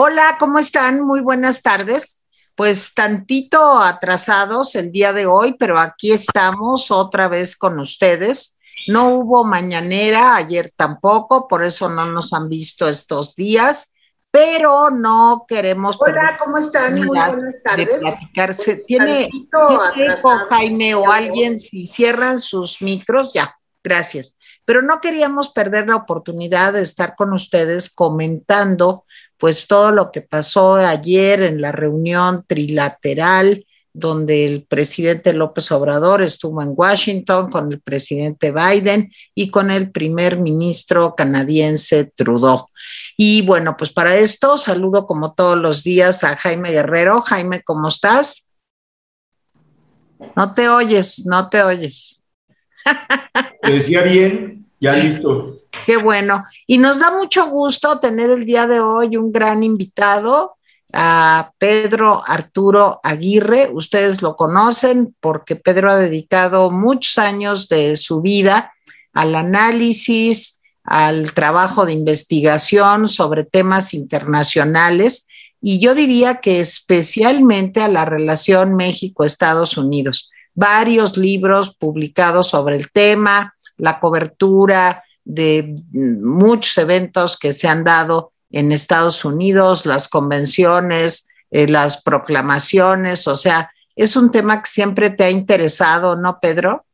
Hola, ¿cómo están? Muy buenas tardes. Pues tantito atrasados el día de hoy, pero aquí estamos otra vez con ustedes. No hubo mañanera, ayer tampoco, por eso no nos han visto estos días, pero no queremos. Hola, ¿cómo están? Muy buenas tardes. platicarse. Pues, ¿Tiene, ¿tiene Jaime o alguien? Si cierran sus micros, ya, gracias. Pero no queríamos perder la oportunidad de estar con ustedes comentando pues todo lo que pasó ayer en la reunión trilateral donde el presidente López Obrador estuvo en Washington con el presidente Biden y con el primer ministro canadiense Trudeau. Y bueno, pues para esto saludo como todos los días a Jaime Guerrero. Jaime, ¿cómo estás? No te oyes, no te oyes. Te decía bien, ya listo. Qué bueno. Y nos da mucho gusto tener el día de hoy un gran invitado, a Pedro Arturo Aguirre. Ustedes lo conocen porque Pedro ha dedicado muchos años de su vida al análisis, al trabajo de investigación sobre temas internacionales y yo diría que especialmente a la relación México-Estados Unidos. Varios libros publicados sobre el tema, la cobertura de muchos eventos que se han dado en Estados Unidos, las convenciones, eh, las proclamaciones, o sea, es un tema que siempre te ha interesado, ¿no, Pedro?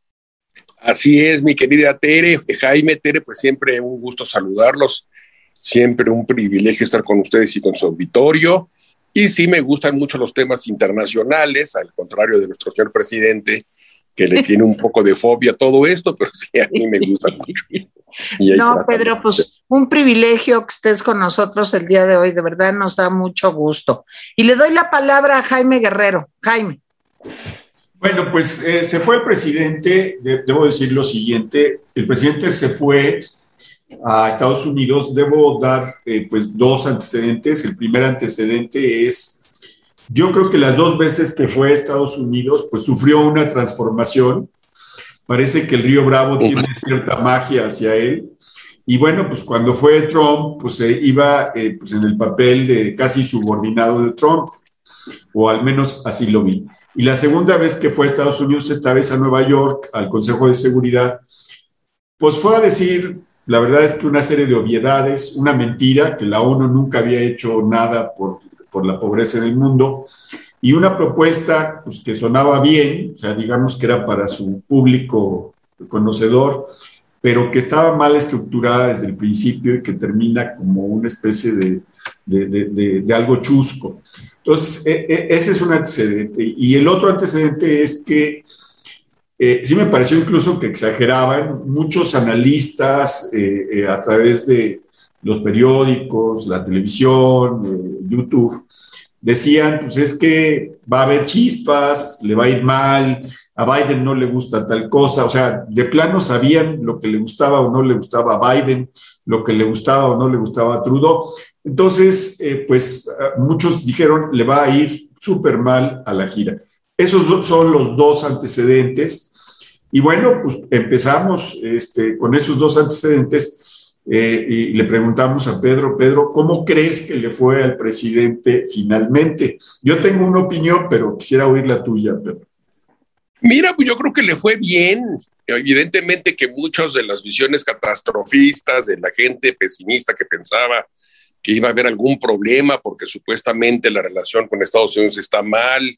Así es, mi querida Tere, Jaime, Tere, pues siempre un gusto saludarlos, siempre un privilegio estar con ustedes y con su auditorio. Y sí me gustan mucho los temas internacionales, al contrario de nuestro señor presidente, que le tiene un poco de fobia a todo esto, pero sí, a mí me gusta mucho. No, Pedro, pues un privilegio que estés con nosotros el día de hoy, de verdad nos da mucho gusto. Y le doy la palabra a Jaime Guerrero. Jaime. Bueno, pues eh, se fue el presidente, debo decir lo siguiente, el presidente se fue a Estados Unidos, debo dar eh, pues dos antecedentes. El primer antecedente es, yo creo que las dos veces que fue a Estados Unidos, pues sufrió una transformación Parece que el río Bravo tiene cierta magia hacia él. Y bueno, pues cuando fue Trump, pues se iba eh, pues en el papel de casi subordinado de Trump, o al menos así lo vi. Y la segunda vez que fue a Estados Unidos, esta vez a Nueva York, al Consejo de Seguridad, pues fue a decir, la verdad es que una serie de obviedades, una mentira, que la ONU nunca había hecho nada por, por la pobreza en el mundo, y una propuesta pues, que sonaba bien, o sea, digamos que era para su público conocedor, pero que estaba mal estructurada desde el principio y que termina como una especie de, de, de, algo chusco. Entonces, e, e, ese es un antecedente. Y el otro antecedente es que eh, sí me pareció incluso que exageraban muchos analistas eh, eh, a través de los periódicos, la televisión, YouTube, decían, pues es que va a haber chispas, le va a ir mal, a Biden no le gusta tal cosa, o sea, de plano sabían lo que le gustaba o no le gustaba a Biden, lo que le gustaba o no le gustaba a Trudeau. Entonces, eh, pues muchos dijeron, le va a ir súper mal a la gira. Esos son los dos antecedentes. Y bueno, pues empezamos este, con esos dos antecedentes eh, y le preguntamos a Pedro, Pedro, ¿cómo crees que le fue al presidente finalmente? Yo tengo una opinión, pero quisiera oír la tuya, Pedro. Mira, pues yo creo que le fue bien. Evidentemente que muchas de las visiones catastrofistas de la gente pesimista que pensaba que iba a haber algún problema porque supuestamente la relación con Estados Unidos está mal,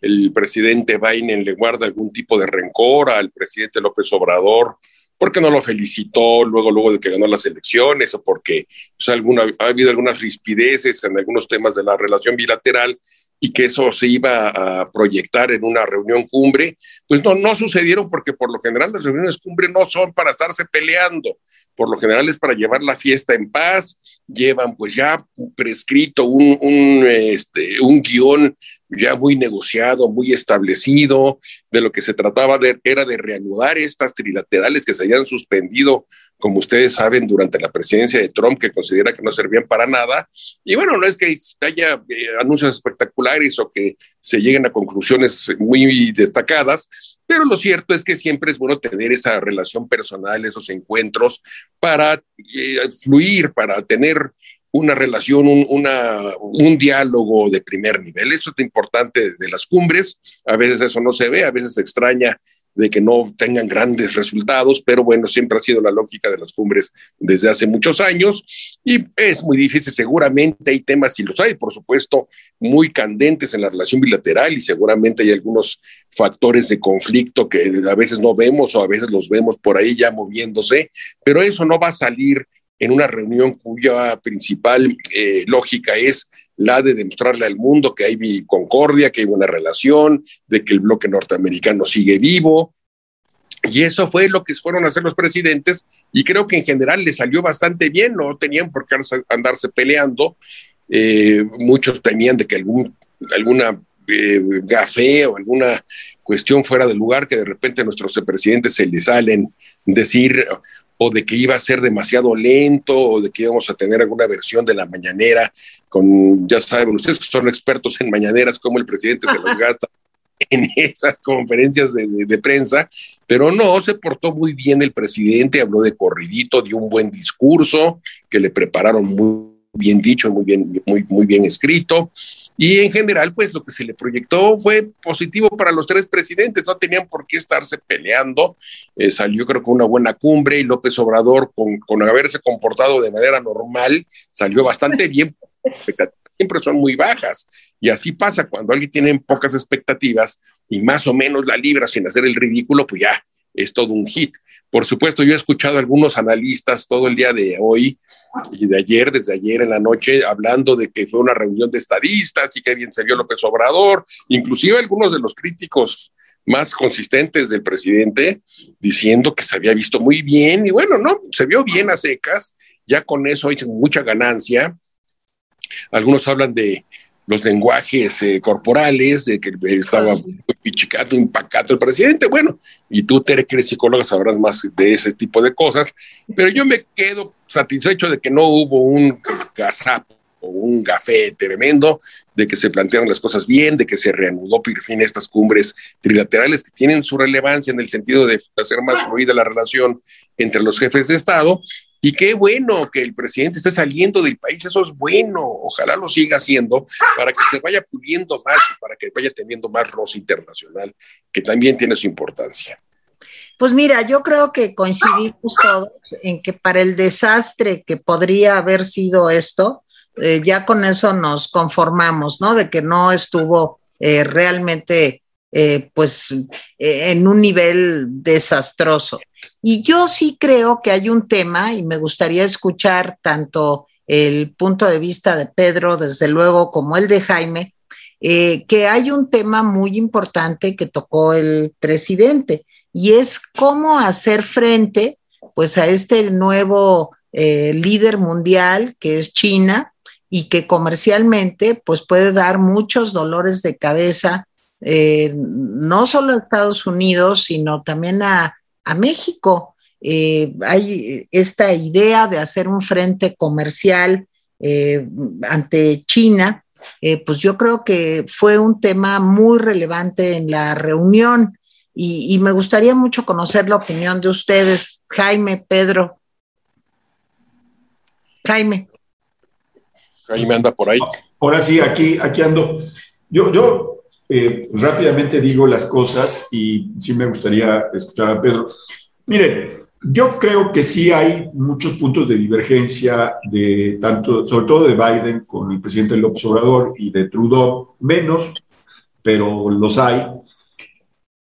el presidente Biden le guarda algún tipo de rencor al presidente López Obrador porque no lo felicitó luego, luego de que ganó las elecciones o porque pues, alguna, ha habido algunas rispideces en algunos temas de la relación bilateral y que eso se iba a proyectar en una reunión cumbre, pues no, no sucedieron porque por lo general las reuniones cumbre no son para estarse peleando, por lo general es para llevar la fiesta en paz, llevan pues ya prescrito un, un, este, un guion ya muy negociado, muy establecido, de lo que se trataba de, era de reanudar estas trilaterales que se habían suspendido, como ustedes saben, durante la presidencia de Trump, que considera que no servían para nada. Y bueno, no es que haya eh, anuncios espectaculares o que se lleguen a conclusiones muy destacadas, pero lo cierto es que siempre es bueno tener esa relación personal, esos encuentros, para eh, fluir, para tener una relación, un, un diálogo de primer nivel. Eso es lo importante de las cumbres. A veces eso no se ve, a veces se extraña de que no tengan grandes resultados, pero bueno, siempre ha sido la lógica de las cumbres desde hace muchos años y es muy difícil, seguramente hay temas, y los hay, por supuesto, muy candentes en la relación bilateral y seguramente hay algunos factores de conflicto que a veces no vemos o a veces los vemos por ahí ya moviéndose, pero eso no va a salir en una reunión cuya principal eh, lógica es la de demostrarle al mundo que hay concordia, que hay buena relación, de que el bloque norteamericano sigue vivo. Y eso fue lo que fueron a hacer los presidentes y creo que en general les salió bastante bien, no tenían por qué andarse peleando. Eh, muchos temían de que algún, alguna eh, gafé o alguna cuestión fuera del lugar que de repente a nuestros presidentes se les salen decir o de que iba a ser demasiado lento, o de que íbamos a tener alguna versión de la mañanera con, ya saben, ustedes que son expertos en mañaneras, cómo el presidente se los gasta en esas conferencias de, prensa, pero no, se portó muy bien el presidente, habló de corridito, dio un buen discurso que le prepararon muy bien dicho, muy bien, muy, muy bien escrito. Y en general, pues lo que se le proyectó fue positivo para los tres presidentes, no tenían por qué estarse peleando. Eh, salió creo que una buena cumbre y López Obrador, con, con haberse comportado de manera normal, salió bastante bien. Siempre son muy bajas. Y así pasa cuando alguien tiene pocas expectativas y más o menos la libra sin hacer el ridículo, pues ya es todo un hit. Por supuesto, yo he escuchado a algunos analistas todo el día de hoy y de ayer, desde ayer en la noche, hablando de que fue una reunión de estadistas y que bien se vio López Obrador, inclusive algunos de los críticos más consistentes del presidente diciendo que se había visto muy bien y bueno, no, se vio bien a secas, ya con eso hay mucha ganancia. Algunos hablan de los lenguajes eh, corporales, de que estaba pichicato, impacado el presidente. Bueno, y tú, Tere, que eres psicóloga, sabrás más de ese tipo de cosas, pero yo me quedo satisfecho de que no hubo un gazapo un café tremendo, de que se plantearon las cosas bien, de que se reanudó por fin estas cumbres trilaterales que tienen su relevancia en el sentido de hacer más fluida la relación entre los jefes de Estado y qué bueno que el presidente esté saliendo del país, eso es bueno, ojalá lo siga haciendo para que se vaya puliendo más y para que vaya teniendo más roce internacional, que también tiene su importancia. Pues mira, yo creo que coincidimos todos en que para el desastre que podría haber sido esto, eh, ya con eso nos conformamos, ¿no? De que no estuvo eh, realmente, eh, pues, en un nivel desastroso. Y yo sí creo que hay un tema y me gustaría escuchar tanto el punto de vista de Pedro, desde luego, como el de Jaime, que hay un tema muy importante que tocó el presidente y es cómo hacer frente pues a este nuevo líder mundial que es China y que comercialmente pues puede dar muchos dolores de cabeza eh, no solo a Estados Unidos sino también a a México. Eh, hay esta idea de hacer un frente comercial eh, ante China, pues yo creo que fue un tema muy relevante en la reunión y, me gustaría mucho conocer la opinión de ustedes, Jaime, Pedro. Jaime. Jaime anda por ahí. Ahora sí, aquí, aquí ando. Yo, yo eh, rápidamente digo las cosas y sí me gustaría escuchar a Pedro. Miren, yo creo que sí hay muchos puntos de divergencia de tanto, sobre todo de Biden con el presidente López Obrador y de Trudeau, menos, pero los hay.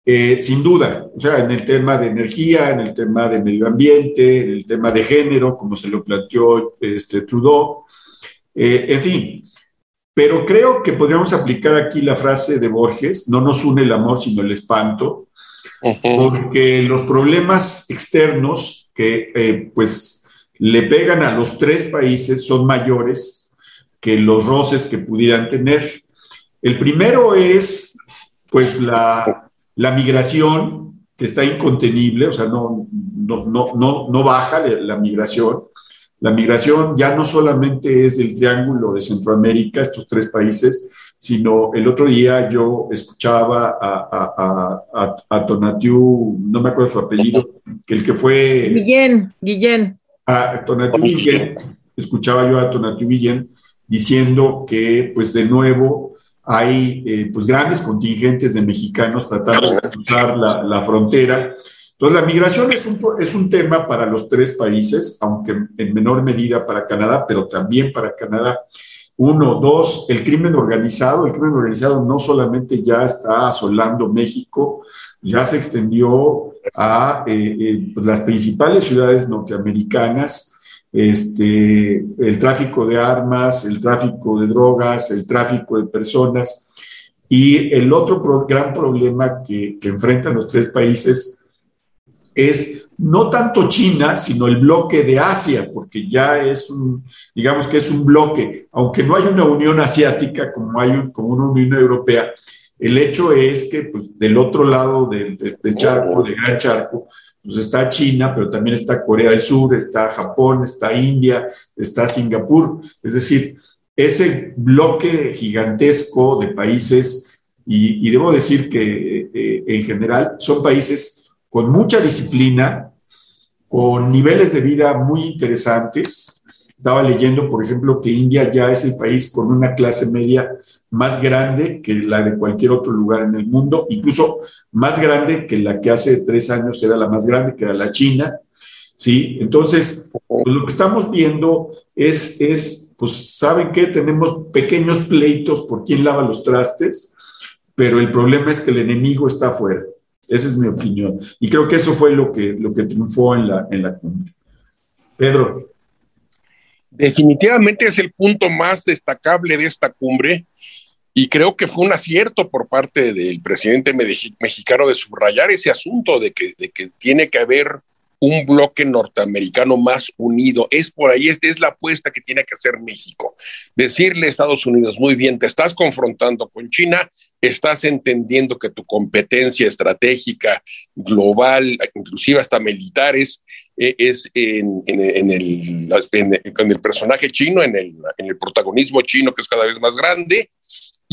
Eh, sin duda, o sea, en el tema de energía, en el tema de medio ambiente, en el tema de género, como se lo planteó este, Trudeau, eh, en fin, pero creo que podríamos aplicar aquí la frase de Borges, no nos une el amor sino el espanto, porque los problemas externos que eh, pues le pegan a los tres países son mayores que los roces que pudieran tener. El primero es pues la, la migración, que está incontenible, o sea, no, no, no, no baja la migración. La migración ya no solamente es del Triángulo de Centroamérica, estos tres países, sino el otro día yo escuchaba a, a, a, Tonatiu, no me acuerdo su apellido, que el que fue... Guillén, Guillén. A Tonatiu Guillén, escuchaba yo a Tonatiuh Guillén diciendo que, pues de nuevo, hay eh, pues grandes contingentes de mexicanos tratando de cruzar la, la frontera. Entonces, la migración es un, es un tema para los tres países, aunque en menor medida para Canadá, pero también para Canadá. Uno, dos, el crimen organizado. El crimen organizado no solamente ya está asolando México, ya se extendió a eh, eh, pues, las principales ciudades norteamericanas. Este, el tráfico de armas, el tráfico de drogas, el tráfico de personas. Y el otro gran problema que, que enfrentan los tres países es no tanto China, sino el bloque de Asia, porque ya es un, digamos que es un bloque, aunque no hay una Unión Asiática como hay como una Unión Europea, el hecho es que pues, del otro lado del, charco, del gran charco, pues está China, pero también está Corea del Sur, está Japón, está India, está Singapur, es decir, ese bloque gigantesco de países, y, debo decir que eh, en general son países con mucha disciplina, con niveles de vida muy interesantes. Estaba leyendo, por ejemplo, que India ya es el país con una clase media más grande que la de cualquier otro lugar en el mundo, incluso más grande que la que hace tres años era la más grande, que era la China. ¿sí? Entonces, pues, lo que estamos viendo es, es, pues, ¿saben qué? Tenemos pequeños pleitos por quién lava los trastes, pero el problema es que el enemigo está afuera. Esa es mi opinión. Y creo que eso fue lo que, lo que triunfó en la, en la cumbre. Pedro. Definitivamente es el punto más destacable de esta cumbre y creo que fue un acierto por parte del presidente mexicano de subrayar ese asunto de que, de que tiene que haber un bloque norteamericano más unido. Es por ahí, es la apuesta que tiene que hacer México. Decirle a Estados Unidos, muy bien, te estás confrontando con China, estás entendiendo que tu competencia estratégica global, inclusive hasta militares, e, es en, el, con el personaje chino, en el, en el protagonismo chino que es cada vez más grande,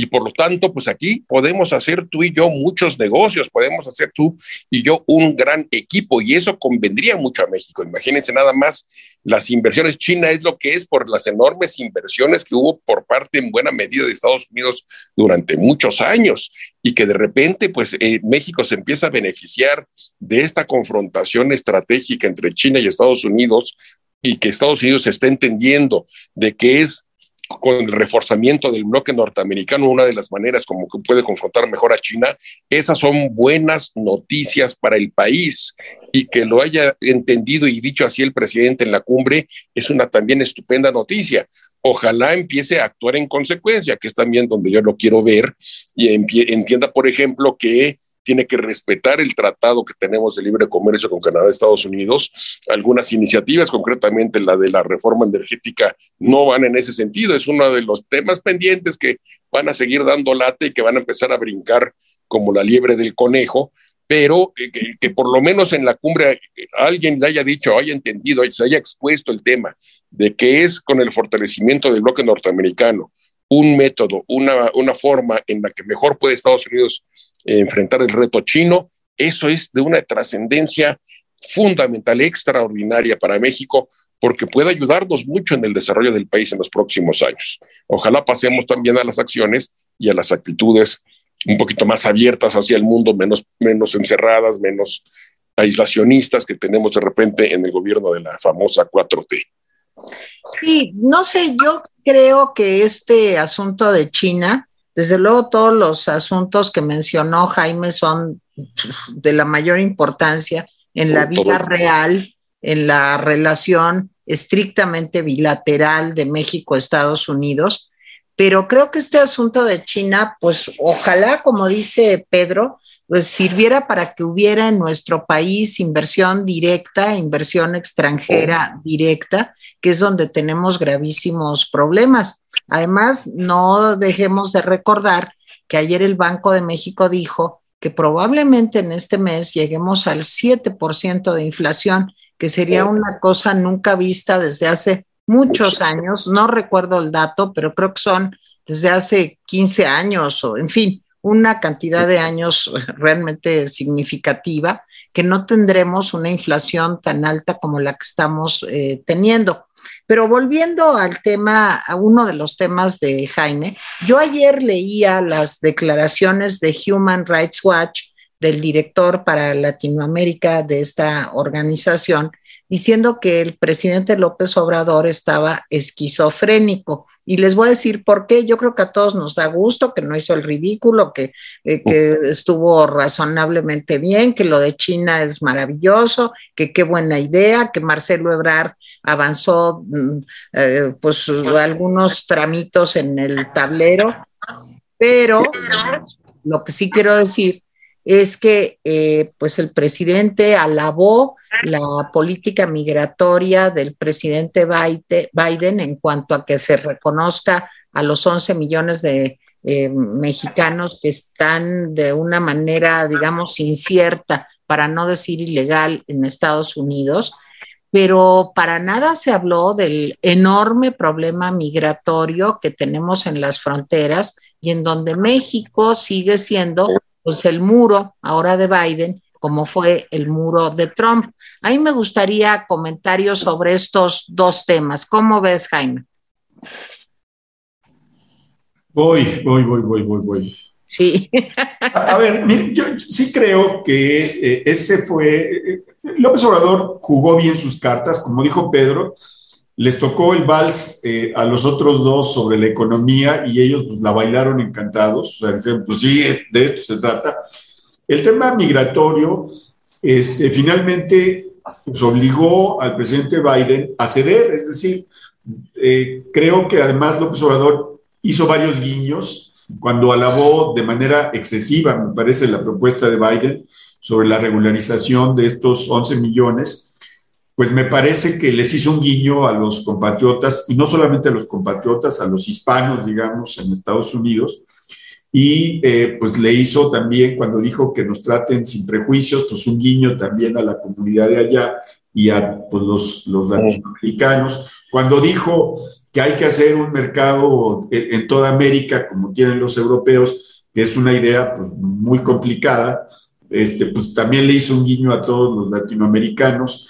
y por lo tanto, pues aquí podemos hacer tú y yo muchos negocios, podemos hacer tú y yo un gran equipo y eso convendría mucho a México. Imagínense nada más las inversiones. China es lo que es por las enormes inversiones que hubo por parte en buena medida de Estados Unidos durante muchos años y que de repente pues eh, México se empieza a beneficiar de esta confrontación estratégica entre China y Estados Unidos y que Estados Unidos está entendiendo de que es con el reforzamiento del bloque norteamericano, una de las maneras como que puede confrontar mejor a China, esas son buenas noticias para el país y que lo haya entendido y dicho así el presidente en la cumbre es una también estupenda noticia. Ojalá empiece a actuar en consecuencia, que es también donde yo lo quiero ver y entienda, por ejemplo, que tiene que respetar el tratado que tenemos de libre comercio con Canadá y Estados Unidos. Algunas iniciativas, concretamente la de la reforma energética, no van en ese sentido. Es uno de los temas pendientes que van a seguir dando late y que van a empezar a brincar como la liebre del conejo, pero que, por lo menos en la cumbre alguien le haya dicho, haya entendido, se haya expuesto el tema de que es con el fortalecimiento del bloque norteamericano un método, una, una forma en la que mejor puede Estados Unidos enfrentar el reto chino, eso es de una trascendencia fundamental, extraordinaria para México, porque puede ayudarnos mucho en el desarrollo del país en los próximos años. Ojalá pasemos también a las acciones y a las actitudes un poquito más abiertas hacia el mundo, menos, menos encerradas, menos aislacionistas que tenemos de repente en el gobierno de la famosa 4T. Sí, no sé, yo creo que este asunto de China desde luego todos los asuntos que mencionó Jaime son de la mayor importancia en la vida real, en la relación estrictamente bilateral de México-Estados Unidos. Pero creo que este asunto de China, pues ojalá, como dice Pedro, pues sirviera para que hubiera en nuestro país inversión directa, inversión extranjera directa, que es donde tenemos gravísimos problemas. Además, no dejemos de recordar que ayer el Banco de México dijo que probablemente en este mes lleguemos al 7% de inflación, que sería una cosa nunca vista desde hace muchos años. No recuerdo el dato, pero creo que son desde hace 15 años o, en fin, una cantidad de años realmente significativa que no tendremos una inflación tan alta como la que estamos eh, teniendo. Pero volviendo al tema, a uno de los temas de Jaime, yo ayer leía las declaraciones de Human Rights Watch del director para Latinoamérica de esta organización, diciendo que el presidente López Obrador estaba esquizofrénico. Y les voy a decir por qué. Yo creo que a todos nos da gusto, que no hizo el ridículo, que, eh, que estuvo razonablemente bien, que lo de China es maravilloso, que qué buena idea, que Marcelo Ebrard avanzó mm, eh, pues algunos tramitos en el tablero, pero lo que sí quiero decir es que eh, pues el presidente alabó la política migratoria del presidente Biden en cuanto a que se reconozca a los 11 millones de eh, mexicanos que están de una manera, digamos, incierta, para no decir ilegal, en Estados Unidos, pero para nada se habló del enorme problema migratorio que tenemos en las fronteras y en donde México sigue siendo pues el muro ahora de Biden, como fue el muro de Trump. A mí me gustaría comentarios sobre estos dos temas. ¿Cómo ves, Jaime? Voy, voy, voy, voy, voy, voy. Sí. A, ver, yo sí creo que eh, ese fue. Eh, López Obrador jugó bien sus cartas, como dijo Pedro, les tocó el vals eh, a los otros dos sobre la economía y ellos pues la bailaron encantados, o sea, dijeron, pues sí, de esto se trata. El tema migratorio, este, finalmente, pues obligó al presidente Biden a ceder, es decir, eh, creo que además López Obrador hizo varios guiños cuando alabó de manera excesiva, me parece, la propuesta de Biden sobre la regularización de estos 11 millones pues me parece que les hizo un guiño a los compatriotas, y no solamente a los compatriotas, a los hispanos, digamos, en Estados Unidos, y eh, pues le hizo también, cuando dijo que nos traten sin prejuicios, pues un guiño también a la comunidad de allá y a pues, los, los latinoamericanos. Cuando dijo que hay que hacer un mercado en, toda América, como tienen los europeos, que es una idea pues, muy complicada, este, pues también le hizo un guiño a todos los latinoamericanos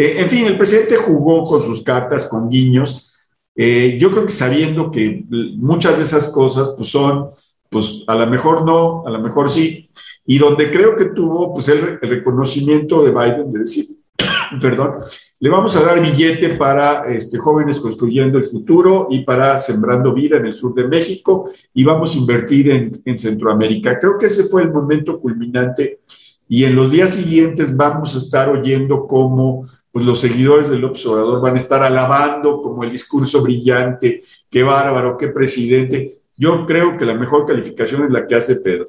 eh, en fin, el presidente jugó con sus cartas, con guiños. Eh, yo creo que sabiendo que muchas de esas cosas pues son, pues a lo mejor no, a lo mejor sí, y donde creo que tuvo pues el, reconocimiento de Biden de decir, perdón, le vamos a dar billete para este, jóvenes construyendo el futuro y para sembrando vida en el sur de México y vamos a invertir en, en Centroamérica. Creo que ese fue el momento culminante y en los días siguientes vamos a estar oyendo cómo pues los seguidores del observador van a estar alabando como el discurso brillante, qué bárbaro, qué presidente. Yo creo que la mejor calificación es la que hace Pedro.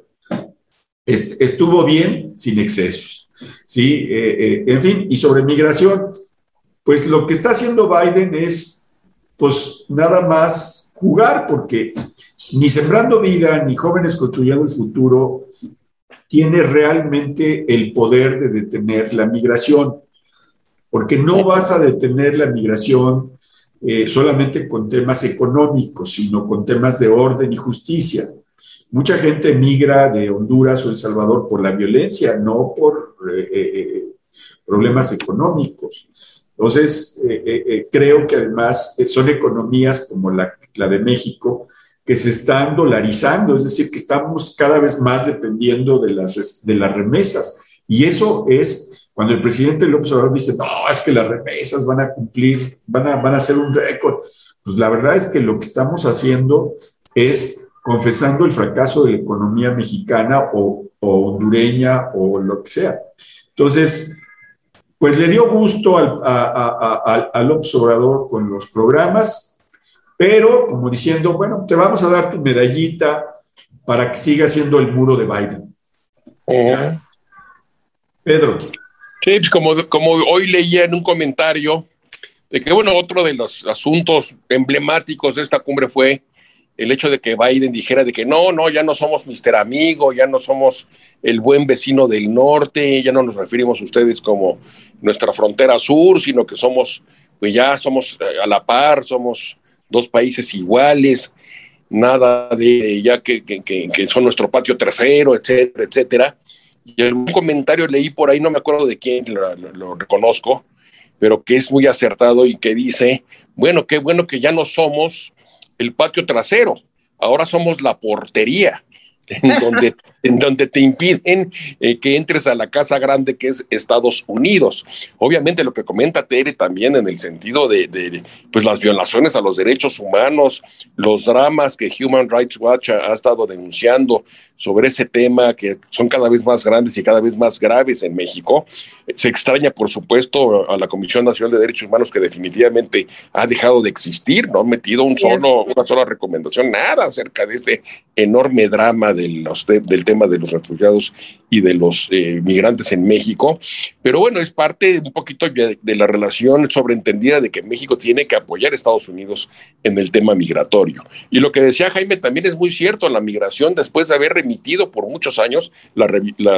Estuvo bien sin excesos. ¿sí? Eh, eh, en fin, y sobre migración, pues lo que está haciendo Biden es, pues nada más jugar, porque ni sembrando vida, ni jóvenes construyendo el futuro, tiene realmente el poder de detener la migración porque no vas a detener la migración eh, solamente con temas económicos, sino con temas de orden y justicia. Mucha gente migra de Honduras o El Salvador por la violencia, no por eh, eh, problemas económicos. Entonces, creo que además son economías como la, la de México que se están dolarizando, es decir, que estamos cada vez más dependiendo de las, de las remesas. Y eso es cuando el presidente López Obrador dice, no, es que las remesas van a cumplir, van a, van a ser un récord, pues la verdad es que lo que estamos haciendo es confesando el fracaso de la economía mexicana o, hondureña o lo que sea. Entonces, pues le dio gusto al, a, al Obrador con los programas, pero como diciendo, bueno, te vamos a dar tu medallita para que siga siendo el muro de Biden. Pedro. Sí, pues como, como hoy leía en un comentario, de que, bueno, otro de los asuntos emblemáticos de esta cumbre fue el hecho de que Biden dijera de que no, no, ya no somos Mister Amigo, ya no somos el buen vecino del norte, ya no nos referimos a ustedes como nuestra frontera sur, sino que somos, pues ya somos eh, a la par, somos dos países iguales, nada de ya que, que, que son nuestro patio trasero, etcétera, etcétera. Y algún comentario leí por ahí, no me acuerdo de quién, lo, reconozco, pero que es muy acertado y que dice, bueno, qué bueno que ya no somos el patio trasero, ahora somos la portería, en donde en donde te impiden eh, que entres a la casa grande que es Estados Unidos. Obviamente lo que comenta Tere también en el sentido de, pues las violaciones a los derechos humanos, los dramas que Human Rights Watch ha, estado denunciando sobre ese tema que son cada vez más grandes y cada vez más graves en México. Se extraña, por supuesto, a la Comisión Nacional de Derechos Humanos que definitivamente ha dejado de existir, no ha metido un solo, una sola recomendación, nada acerca de este enorme drama del tema tema de los refugiados y de los eh, migrantes en México. Pero bueno, es parte un poquito de, la relación sobreentendida de que México tiene que apoyar a Estados Unidos en el tema migratorio. Y lo que decía Jaime también es muy cierto, la migración después de haber remitido por muchos años, la,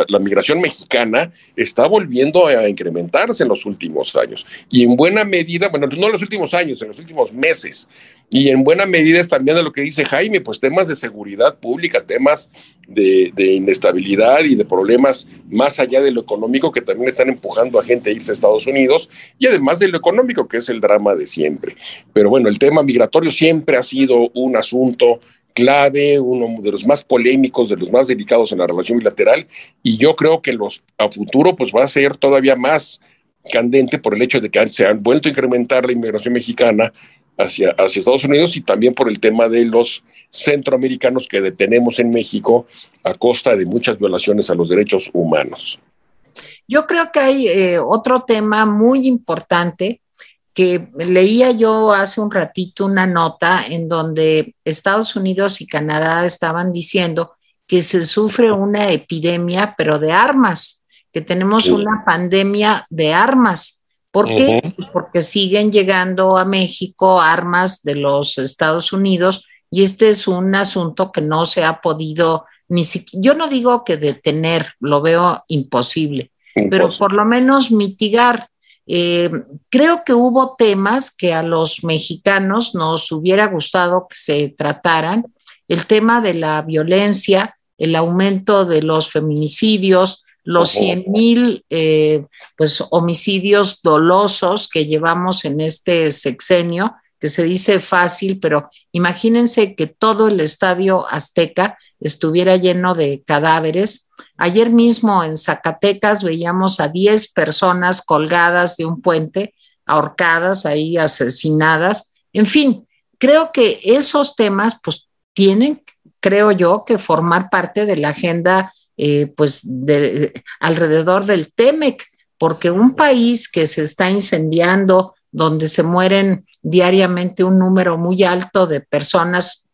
la migración mexicana está volviendo a incrementarse en los últimos años. Y en buena medida, bueno, no en los últimos años, en los últimos meses. Y en buena medida es también de lo que dice Jaime, pues temas de seguridad pública, temas de, inestabilidad y de problemas más allá de lo económico que también están empujando a gente a irse a Estados Unidos y además de lo económico que es el drama de siempre. Pero bueno, el tema migratorio siempre ha sido un asunto clave, uno de los más polémicos, de los más delicados en la relación bilateral y yo creo que los, a futuro pues va a ser todavía más candente por el hecho de que se han vuelto a incrementar la inmigración mexicana hacia, hacia Estados Unidos y también por el tema de los centroamericanos que detenemos en México a costa de muchas violaciones a los derechos humanos. Yo creo que hay eh, otro tema muy importante que leía yo hace un ratito una nota en donde Estados Unidos y Canadá estaban diciendo que se sufre una epidemia, pero de armas, que tenemos una pandemia de armas. ¿Por qué? Porque siguen llegando a México armas de los Estados Unidos y este es un asunto que no se ha podido ni siquiera, yo no digo que detener, lo veo imposible, pero por lo menos mitigar. Eh, creo que hubo temas que a los mexicanos nos hubiera gustado que se trataran, el tema de la violencia, el aumento de los feminicidios, los 100 mil eh, pues, homicidios dolosos que llevamos en este sexenio, que se dice fácil, pero imagínense que todo el estadio azteca estuviera lleno de cadáveres. Ayer mismo en Zacatecas veíamos a 10 personas colgadas de un puente, ahorcadas ahí, asesinadas. En fin, creo que esos temas pues tienen, creo yo, que formar parte de la agenda eh, pues de, alrededor del TEMEC, porque un país que se está incendiando, donde se mueren diariamente un número muy alto de personas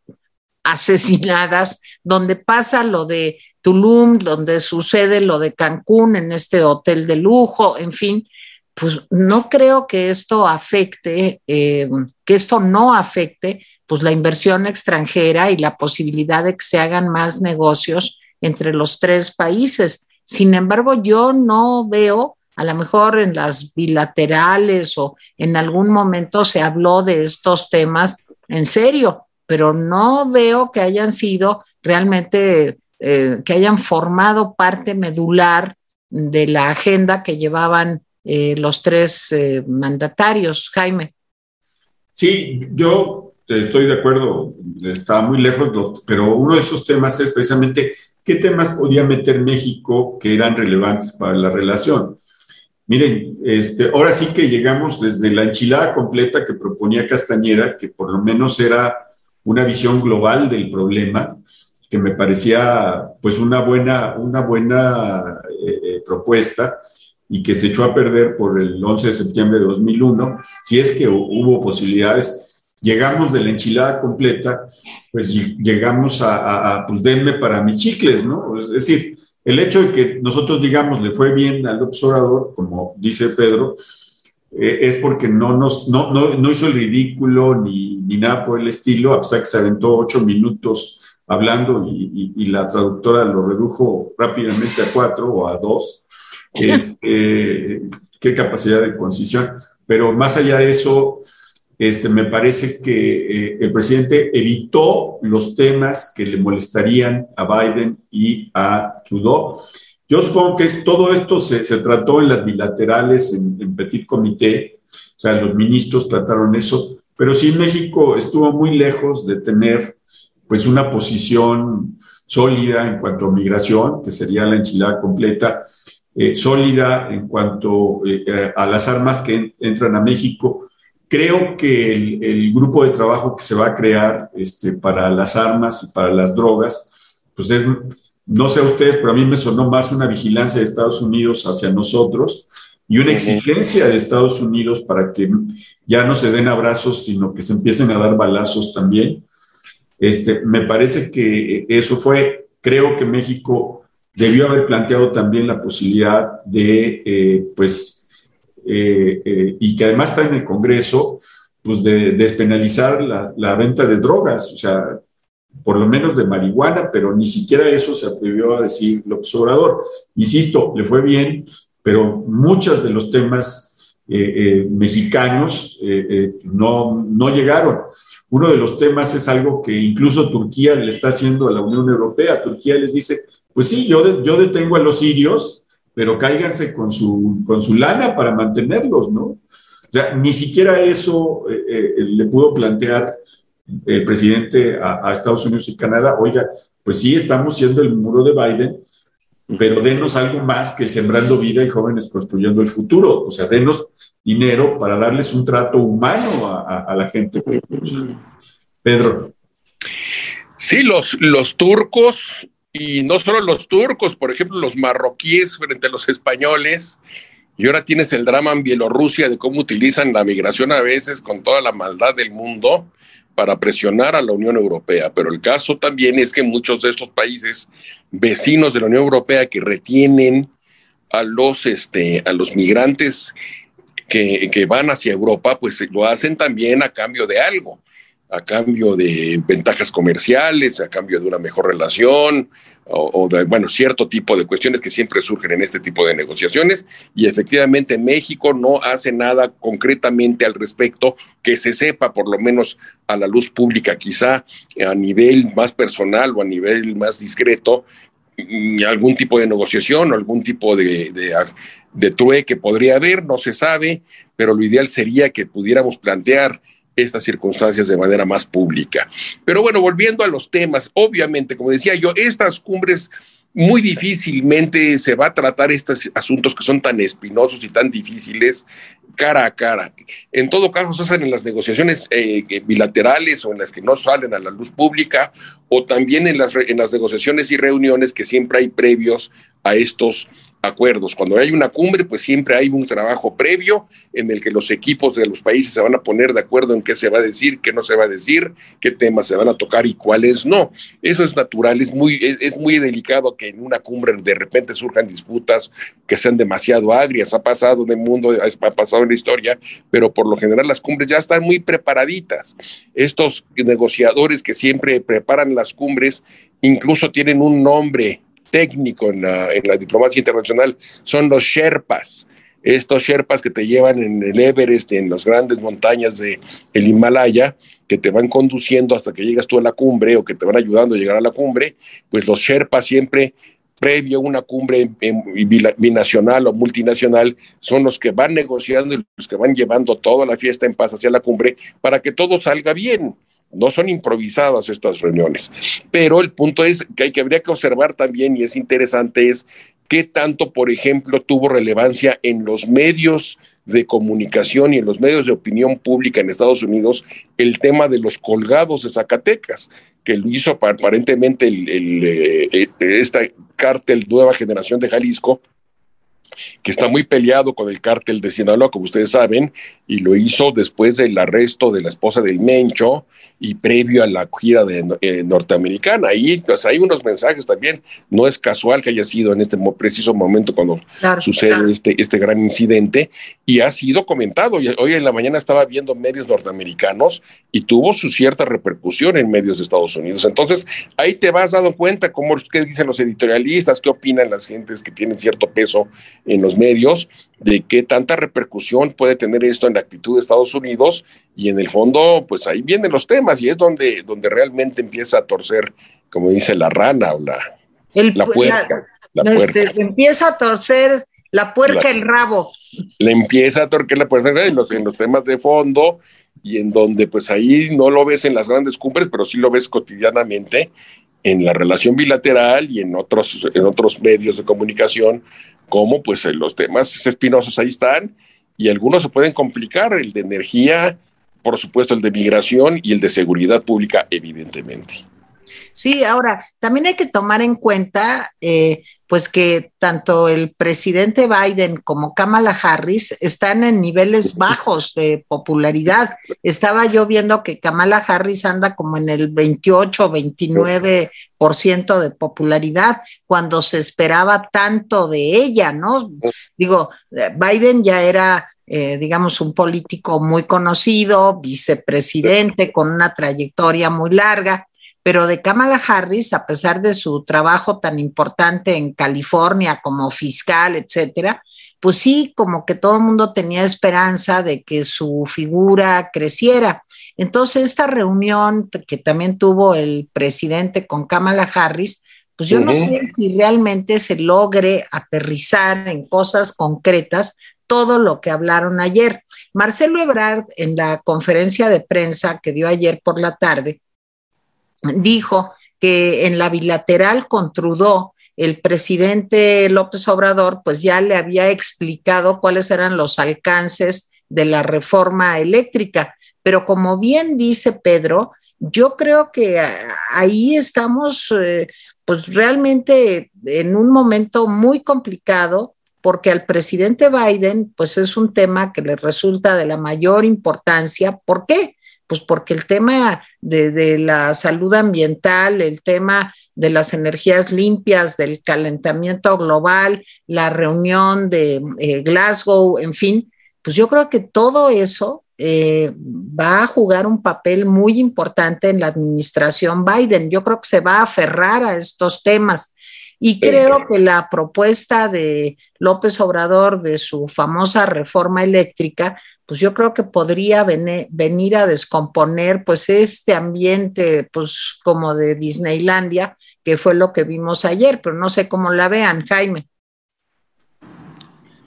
asesinadas, donde pasa lo de Tulum, donde sucede lo de Cancún en este hotel de lujo, en fin, pues no creo que esto afecte, eh, que esto no afecte pues la inversión extranjera y la posibilidad de que se hagan más negocios entre los tres países. Sin embargo, yo no veo, a lo mejor en las bilaterales o en algún momento se habló de estos temas en serio, pero no veo que hayan sido realmente, eh, que hayan formado parte medular de la agenda que llevaban eh, los tres eh, mandatarios. Jaime. Sí, yo estoy de acuerdo, está muy lejos, pero uno de esos temas es precisamente ¿qué temas podía meter México que eran relevantes para la relación? Miren, este, ahora sí que llegamos desde la enchilada completa que proponía Castañeda, que por lo menos era una visión global del problema, que me parecía pues una buena, una buena eh, eh, propuesta y que se echó a perder por el 11 de septiembre de 2001, si es que hubo posibilidades llegamos de la enchilada completa, pues llegamos a, pues denme para mis chicles, ¿no? Es decir, el hecho de que nosotros digamos le fue bien al observador, como dice Pedro, eh, es porque no, nos, no, no, hizo el ridículo ni, ni, nada por el estilo, hasta que se aventó ocho minutos hablando y, la traductora lo redujo rápidamente a cuatro o a dos. Eh, qué capacidad de concisión. Pero más allá de eso, este, me parece que eh, el presidente evitó los temas que le molestarían a Biden y a Trudeau. Yo supongo que todo esto se, trató en las bilaterales, en, Petit Comité, o sea, los ministros trataron eso, pero sí México estuvo muy lejos de tener pues una posición sólida en cuanto a migración, que sería la enchilada completa, eh, sólida en cuanto eh, a las armas que entran a México. Creo que el, grupo de trabajo que se va a crear este, para las armas y para las drogas, pues es, no sé a ustedes, pero a mí me sonó más una vigilancia de Estados Unidos hacia nosotros y una exigencia de Estados Unidos para que ya no se den abrazos, sino que se empiecen a dar balazos también. Este, me parece que eso fue, creo que México debió haber planteado también la posibilidad de, eh, pues, eh, eh, y que además está en el Congreso, pues de despenalizar la, la, venta de drogas, o sea, por lo menos de marihuana, pero ni siquiera eso se atrevió a decir López Obrador. Insisto, le fue bien, pero muchos de los temas mexicanos no, no llegaron. Uno de los temas es algo que incluso Turquía le está haciendo a la Unión Europea. Turquía les dice, pues sí, yo, yo detengo a los sirios, pero cáiganse con su, con su lana para mantenerlos, ¿no? O sea, ni siquiera eso eh, eh, le pudo plantear el presidente a, a, Estados Unidos y Canadá. Oiga, pues sí, estamos siendo el muro de Biden, pero denos algo más que el sembrando vida y jóvenes construyendo el futuro. O sea, denos dinero para darles un trato humano a, la gente que Pedro. Sí, los, los turcos, y no solo los turcos, por ejemplo, los marroquíes frente a los españoles, y ahora tienes el drama en Bielorrusia de cómo utilizan la migración a veces con toda la maldad del mundo para presionar a la Unión Europea. Pero el caso también es que muchos de estos países vecinos de la Unión Europea que retienen a los, este, a los migrantes que, que van hacia Europa, pues lo hacen también a cambio de algo a cambio de ventajas comerciales, a cambio de una mejor relación o, de, bueno, cierto tipo de cuestiones que siempre surgen en este tipo de negociaciones. Y efectivamente México no hace nada concretamente al respecto que se sepa, por lo menos a la luz pública, quizá a nivel más personal o a nivel más discreto, mm, algún tipo de negociación o algún tipo de, de, de trueque podría haber, no se sabe, pero lo ideal sería que pudiéramos plantear estas circunstancias de manera más pública. Pero bueno, volviendo a los temas, obviamente, como decía yo, estas cumbres muy difícilmente se va a tratar estos asuntos que son tan espinosos y tan difíciles cara a cara. En todo caso, se hacen en las negociaciones eh, bilaterales o en las que no salen a la luz pública o también en las, en las negociaciones y reuniones que siempre hay previos a estos acuerdos. Cuando hay una cumbre, pues siempre hay un trabajo previo en el que los equipos de los países se van a poner de acuerdo en qué se va a decir, qué no se va a decir, qué temas se van a tocar y cuáles no. Eso es natural, es muy, es, muy delicado que en una cumbre de repente surjan disputas que sean demasiado agrias. Ha pasado el mundo, ha pasado en la historia, pero por lo general las cumbres ya están muy preparaditas. Estos negociadores que siempre preparan las cumbres incluso tienen un nombre técnico en la, diplomacia internacional son los Sherpas. Estos Sherpas que te llevan en el Everest, en las grandes montañas del el Himalaya, que te van conduciendo hasta que llegas tú a la cumbre o que te van ayudando a llegar a la cumbre, pues los Sherpas siempre previo a una cumbre binacional o multinacional, son los que van negociando y los que van llevando toda la fiesta en paz hacia la cumbre para que todo salga bien. No son improvisadas estas reuniones. Pero el punto es que, hay, que habría que observar también, y es interesante, es qué tanto, por ejemplo, tuvo relevancia en los medios de comunicación y en los medios de opinión pública en Estados Unidos el tema de los colgados de Zacatecas, que lo hizo aparentemente el, eh, eh, esta cártel Nueva Generación de Jalisco, que está muy peleado con el cártel de Sinaloa, como ustedes saben, y lo hizo después del arresto de la esposa del Mencho y previo a la gira de, eh, norteamericana. Ahí pues, hay unos mensajes también. No es casual que haya sido en este preciso momento cuando sucede Este, este gran incidente y ha sido comentado. Hoy en la mañana estaba viendo medios norteamericanos y tuvo su cierta repercusión en medios de Estados Unidos. Entonces, ahí te vas dando cuenta cómo, qué dicen los editorialistas, qué opinan las gentes que tienen cierto peso en los medios de qué tanta repercusión puede tener esto en la actitud de Estados Unidos y en el fondo, pues ahí vienen los temas y es donde, donde realmente empieza a torcer, como dice la rana o la, la puerta. la este, empieza a torcer la puerca el rabo. Le empieza a torcer la puerca en los, en los temas de fondo y en donde pues ahí no lo ves en las grandes cumbres, pero sí lo ves cotidianamente en la relación bilateral y en otros, en otros medios de comunicación, como pues los temas espinosos ahí están y algunos se pueden complicar, el de energía, por supuesto el de migración y el de seguridad pública, evidentemente. Sí, ahora, también hay que tomar en cuenta eh, pues que tanto el presidente Biden como Kamala Harris están en niveles bajos de popularidad. Estaba yo viendo que Kamala Harris anda como en el 28, 29 por ciento de popularidad cuando se esperaba tanto de ella, ¿no? Digo, Biden ya era eh, digamos, un político muy conocido, vicepresidente con una trayectoria muy larga, pero de Kamala Harris, a pesar de su trabajo tan importante en California como fiscal, etcétera, pues sí, como que todo el mundo tenía esperanza de que su figura creciera. Entonces, esta reunión que también tuvo el presidente con Kamala Harris, pues yo no sé si realmente se logre aterrizar en cosas concretas todo lo que hablaron ayer. Marcelo Ebrard, en la conferencia de prensa que dio ayer por la tarde, dijo que en la bilateral con Trudeau, el presidente López Obrador, pues ya le había explicado cuáles eran los alcances de la reforma eléctrica. Pero como bien dice Pedro, yo creo que ahí estamos, eh, pues realmente en un momento muy complicado porque al presidente Biden, pues es un tema que le resulta de la mayor importancia. ¿Por qué? Pues porque el tema de, la salud ambiental, el tema de las energías limpias, del calentamiento global, la reunión de eh, Glasgow, en fin, pues yo creo que todo eso eh, va a jugar un papel muy importante en la administración Biden. Yo creo que se va a aferrar a estos temas. Y creo que la propuesta de López Obrador de su famosa reforma eléctrica, pues yo creo que podría venir a descomponer pues este ambiente pues como de Disneylandia, que fue lo que vimos ayer, pero no sé cómo la vean, Jaime.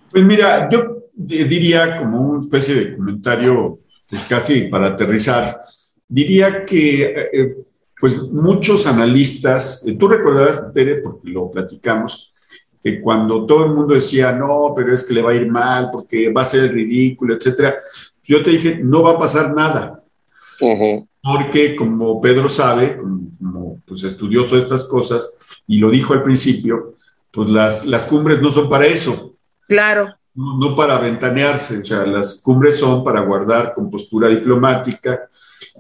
Pues mira, yo diría como una especie de comentario, pues casi para aterrizar, diría que eh, pues muchos analistas, eh, tú recordarás, Tere, porque lo platicamos, que cuando todo el mundo decía, no, pero es que le va a ir mal porque va a ser ridículo, etcétera, yo te dije, no va a pasar nada. Porque como Pedro sabe, como, pues, estudioso de estas cosas, y lo dijo al principio, pues las, las cumbres no son para eso. Claro. No, para ventanearse, o sea, las cumbres son para guardar compostura diplomática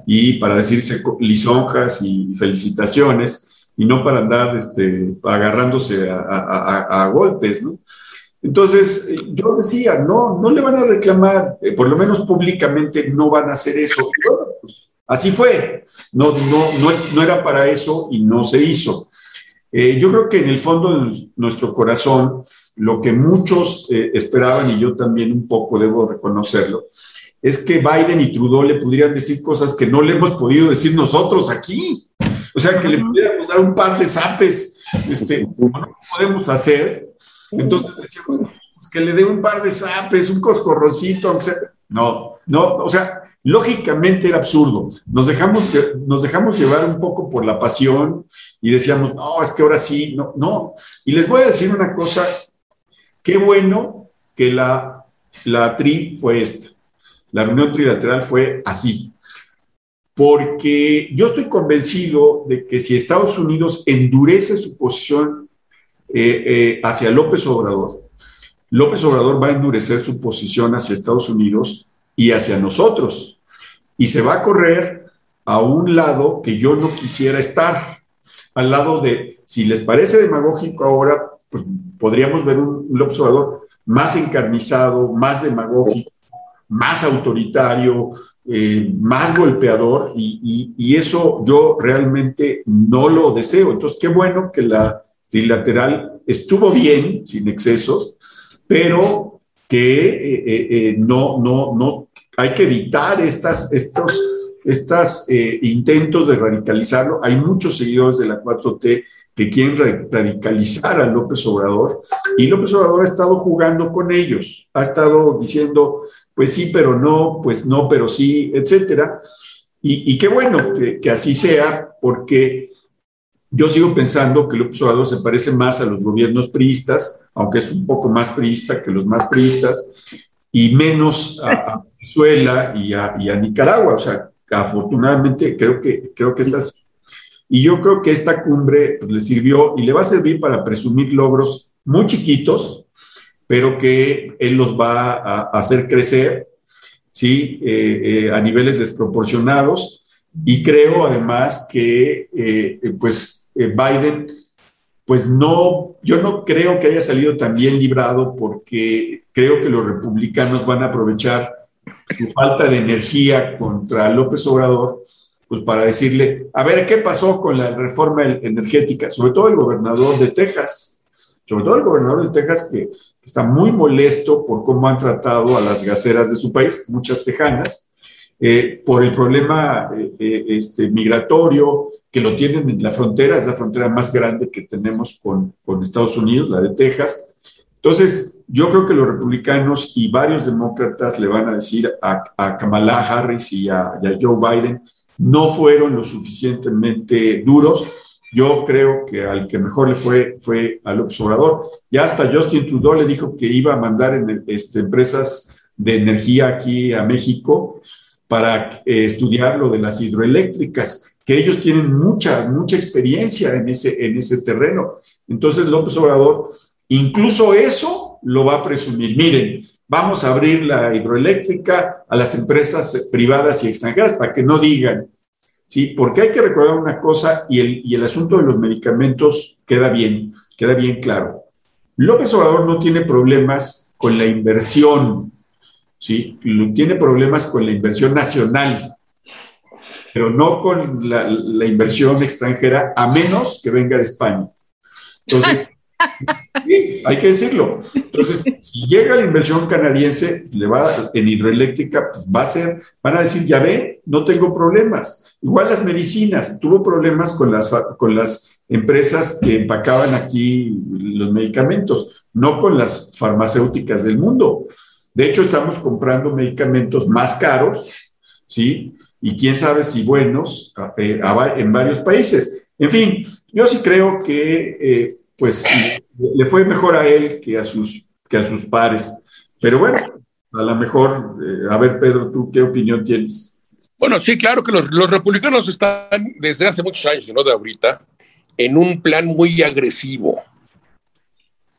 y para decirse lisonjas y felicitaciones y no para andar este, agarrándose a, golpes, ¿no? Entonces, eh, yo decía, no, no le van a reclamar, eh, por lo menos públicamente no van a hacer eso. Pues, así fue, no, no, no, era para eso y no se hizo. Eh, yo creo que en el fondo de nuestro corazón, lo que muchos esperaban, y yo también un poco debo reconocerlo, es que Biden y Trudeau le pudieran decir cosas que no le hemos podido decir nosotros aquí. O sea, que le pudiéramos dar un par de zapes, este, no podemos hacer. Entonces decíamos, pues, que le dé un par de zapes, un coscorroncito, no, no, o sea, lógicamente era absurdo. Nos dejamos, nos dejamos llevar un poco por la pasión y decíamos, no, es que ahora sí, no, no. Y les voy a decir una cosa, qué bueno que la, la TRI fue esta. La reunión trilateral fue así, porque yo estoy convencido de que si Estados Unidos endurece su posición eh, eh, hacia López Obrador, López Obrador va a endurecer su posición hacia Estados Unidos y hacia nosotros, y se va a correr a un lado que yo no quisiera estar, al lado de, si les parece demagógico ahora, pues podríamos ver un López Obrador más encarnizado, más demagógico, más autoritario, eh, más golpeador y, eso yo realmente no lo deseo. Entonces, qué bueno que la trilateral estuvo bien, sin excesos, pero que eh, eh, no, no, no, hay que evitar estas, estos estos eh, intentos de radicalizarlo. Hay muchos seguidores de la 4T que quieren radicalizar a López Obrador y López Obrador ha estado jugando con ellos, ha estado diciendo, pues sí, pero no, pues no, pero sí, etcétera. Y, qué bueno que, que así sea, porque yo sigo pensando que López Obrador se parece más a los gobiernos priistas, aunque es un poco más priista que los más priistas, y menos a, Venezuela y a, Nicaragua. O sea, afortunadamente creo que, creo que es así. Y yo creo que esta cumbre pues, le sirvió y le va a servir para presumir logros muy chiquitos, pero que él los va a, hacer crecer, ¿sí? Eh, eh, a niveles desproporcionados. Y creo además que, eh, pues, eh, Biden, pues no, yo no creo que haya salido tan bien librado porque creo que los republicanos van a aprovechar su falta de energía contra López Obrador, pues para decirle, a ver, ¿qué pasó con la reforma energética? Sobre todo el gobernador de Texas, sobre todo el gobernador de Texas que está muy molesto por cómo han tratado a las gaceras de su país, muchas tejanas, eh, por el problema eh, este, migratorio, que lo tienen en la frontera, es la frontera más grande que tenemos con, con Estados Unidos, la de Texas. Entonces, yo creo que los republicanos y varios demócratas le van a decir a, Kamala Harris y a, Joe Biden, no fueron lo suficientemente duros. Yo creo que al que mejor le fue fue al observador. Ya hasta Justin Trudeau le dijo que iba a mandar este, empresas de energía aquí a México para eh, estudiar lo de las hidroeléctricas que ellos tienen mucha, mucha experiencia en ese, en ese terreno. Entonces López Obrador, incluso eso lo va a presumir. Miren, vamos a abrir la hidroeléctrica a las empresas privadas y extranjeras para que no digan, ¿sí? Porque hay que recordar una cosa y el, y el asunto de los medicamentos queda bien, queda bien claro. López Obrador no tiene problemas con la inversión, ¿sí? Tiene problemas con la inversión nacional pero no con la, inversión extranjera, a menos que venga de España. Entonces, hay que decirlo. Entonces, si llega la inversión canadiense, le va en hidroeléctrica, pues va a ser, van a decir, ya ve, no tengo problemas. Igual las medicinas, tuvo problemas con las, con las empresas que empacaban aquí los medicamentos, no con las farmacéuticas del mundo. De hecho, estamos comprando medicamentos más caros, ¿sí? y quién sabe si buenos eh, en varios países. En fin, yo sí creo que eh, pues le fue mejor a él que a sus, que a sus pares. Pero bueno, a lo mejor, eh, a ver, Pedro, ¿tú qué opinión tienes? Bueno, sí, claro que los, los republicanos están desde hace muchos años, no de ahorita, en un plan muy agresivo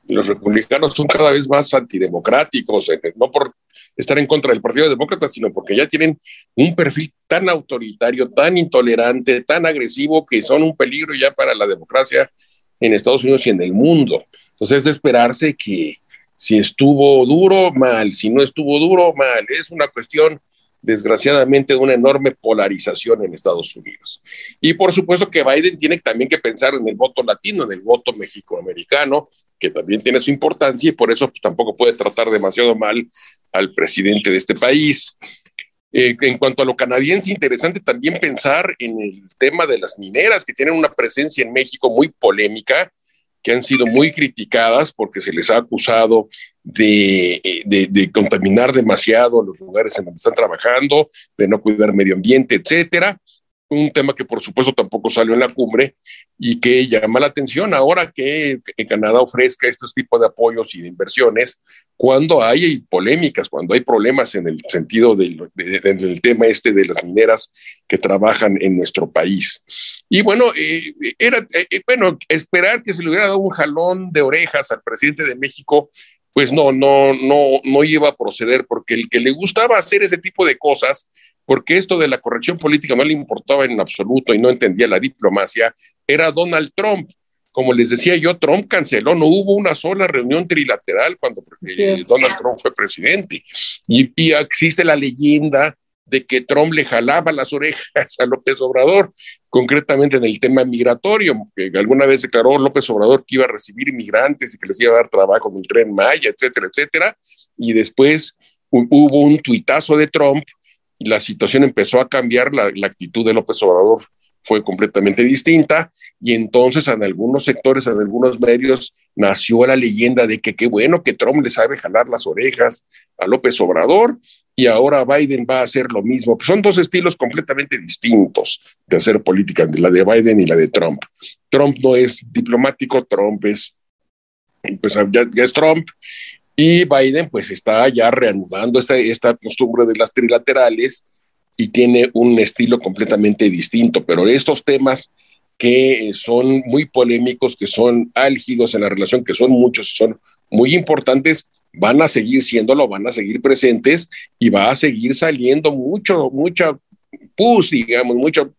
los republicanos son cada vez más antidemocráticos, no por estar en contra del Partido Demócrata, sino porque ya tienen un perfil tan autoritario, tan intolerante, tan agresivo, que son un peligro ya para la democracia en Estados Unidos y en el mundo. Entonces esperarse que si estuvo duro, mal, si no estuvo duro, mal. Es una cuestión, desgraciadamente, de una enorme polarización en Estados Unidos. Y por supuesto que Biden tiene también que pensar en el voto latino, en el voto mexicoamericano, que también tiene su importancia y por eso pues, tampoco puede tratar demasiado mal al presidente de este país. Eh, en cuanto a lo canadiense, interesante también pensar en el tema de las mineras que tienen una presencia en México muy polémica, que han sido muy criticadas porque se les ha acusado de, eh, de, de, contaminar demasiado los lugares en donde están trabajando, de no cuidar medio ambiente, etcétera un tema que por supuesto tampoco salió en la cumbre y que llama la atención ahora que, Canadá ofrezca estos tipos de apoyos y de inversiones cuando hay polémicas, cuando hay problemas en el sentido del, tema este de las mineras que trabajan en nuestro país. Y bueno, eh, era, eh, eh, bueno, esperar que se le hubiera dado un jalón de orejas al presidente de México pues no, no, no, no iba a proceder, porque el que le gustaba hacer ese tipo de cosas, porque esto de la corrección política no le importaba en absoluto y no entendía la diplomacia, era Donald Trump. Como les decía yo, Trump canceló, no hubo una sola reunión trilateral cuando Donald Trump fue presidente. Y, y existe la leyenda de que Trump le jalaba las orejas a López Obrador, concretamente en el tema migratorio, que alguna vez declaró López Obrador que iba a recibir inmigrantes y que les iba a dar trabajo en el tren Maya, etcétera, etcétera, y después hubo un tuitazo de Trump la situación empezó a cambiar, la, la actitud de López Obrador fue completamente distinta. Y entonces en algunos sectores, en algunos medios, nació la leyenda de que qué bueno que Trump le sabe jalar las orejas a López Obrador y ahora Biden va a hacer lo mismo. Son dos estilos completamente distintos de hacer política, la de Biden y la de Trump. Trump no es diplomático, Trump es, pues ya, es Trump, y Biden pues está ya reanudando esta, esta costumbre de las trilaterales y tiene un estilo completamente distinto, pero estos temas que son muy polémicos, que son álgidos en la relación, que son muchos, son muy importantes, van a seguir siéndolo, van a seguir presentes y va a seguir saliendo mucho, mucho pus, digamos, mucho,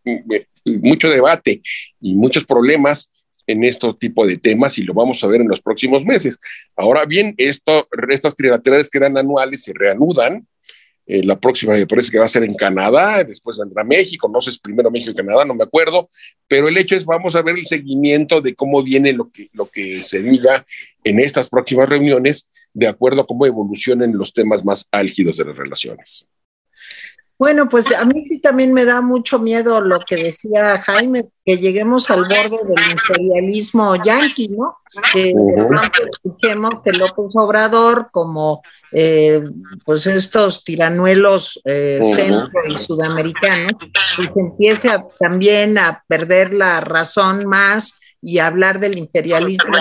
mucho debate y muchos problemas en este tipo de temas y lo vamos a ver en los próximos meses. Ahora bien, esto, estas trilaterales que eran anuales se reanudan. Eh, la próxima me parece que va a ser en Canadá, después vendrá México, no sé si primero México y Canadá, no me acuerdo, pero el hecho es vamos a ver el seguimiento de cómo viene lo que, lo que se diga en estas próximas reuniones de acuerdo a cómo evolucionen los temas más álgidos de las relaciones. Bueno, pues a mí sí también me da mucho miedo lo que decía Jaime, que lleguemos al borde del imperialismo yanqui, ¿no? Que escuchemos que López Obrador, como eh, pues estos tiranuelos eh, centro y sudamericanos, pues empiece también a perder la razón más y hablar del imperialismo.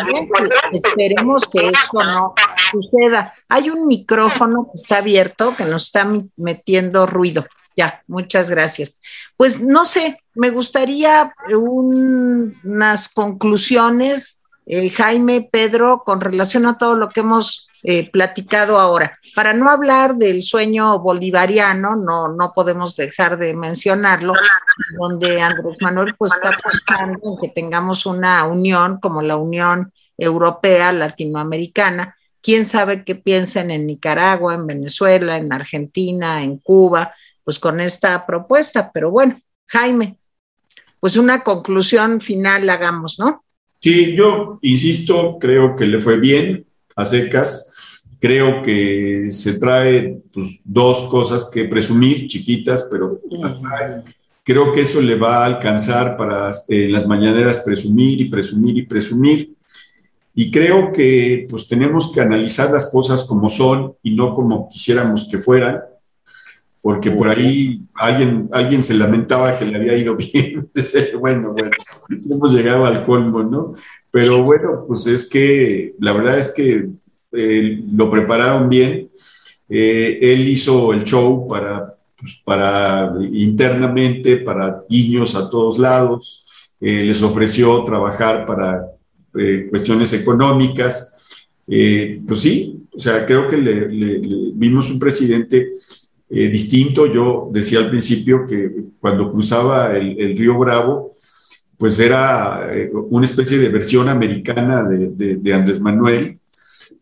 Esperemos que esto no suceda. Hay un micrófono que está abierto que nos está metiendo ruido. Ya, muchas gracias. Pues no sé, me gustaría unas conclusiones, eh, Jaime, Pedro, con relación a todo lo que hemos eh, platicado ahora. Para no hablar del sueño bolivariano, no, no podemos dejar de mencionarlo, donde Andrés Manuel pues está buscando en que tengamos una unión como la Unión Europea, Latinoamericana. Quién sabe qué piensen en Nicaragua, en Venezuela, en Argentina, en Cuba, pues con esta propuesta. Pero bueno, Jaime, pues una conclusión final hagamos, ¿no? Sí, yo insisto, creo que le fue bien a secas Creo que se trae pues, dos cosas que presumir, chiquitas, pero Creo que eso le va a alcanzar para eh, las mañaneras presumir y presumir y presumir. Y creo que pues tenemos que analizar las cosas como son y no como quisiéramos que fueran, porque por ahí alguien, alguien se lamentaba que le había ido bien. bueno, bueno, hemos llegado al colmo, ¿no? Pero bueno, pues es que la verdad es que eh, lo prepararon bien. Eh, él hizo el show pues, para internamente, para guiños a todos lados. Eh, les ofreció trabajar para cuestiones económicas. pues sí, o sea, creo que le, vimos un presidente distinto. Yo decía al principio que cuando cruzaba el, río Bravo, pues era una especie de versión americana de Andrés Manuel,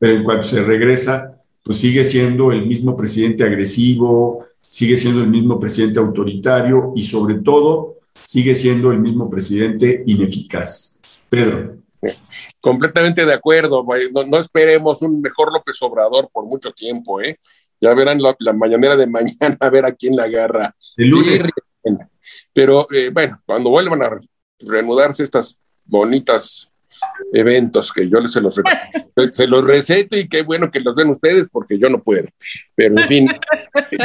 pero en cuanto se regresa, pues sigue siendo el mismo presidente agresivo, sigue siendo el mismo presidente autoritario y sobre todo sigue siendo el mismo presidente ineficaz. Pedro. Completamente de acuerdo. No, esperemos un mejor López Obrador por mucho tiempo, ¿eh? Ya verán la, mañanera de mañana a ver a quién la agarra. El lunes. Pero eh, bueno, cuando vuelvan a reanudarse estas bonitas eventos que yo se los, se los receto y qué bueno que los ven ustedes porque yo no puedo. Pero en fin,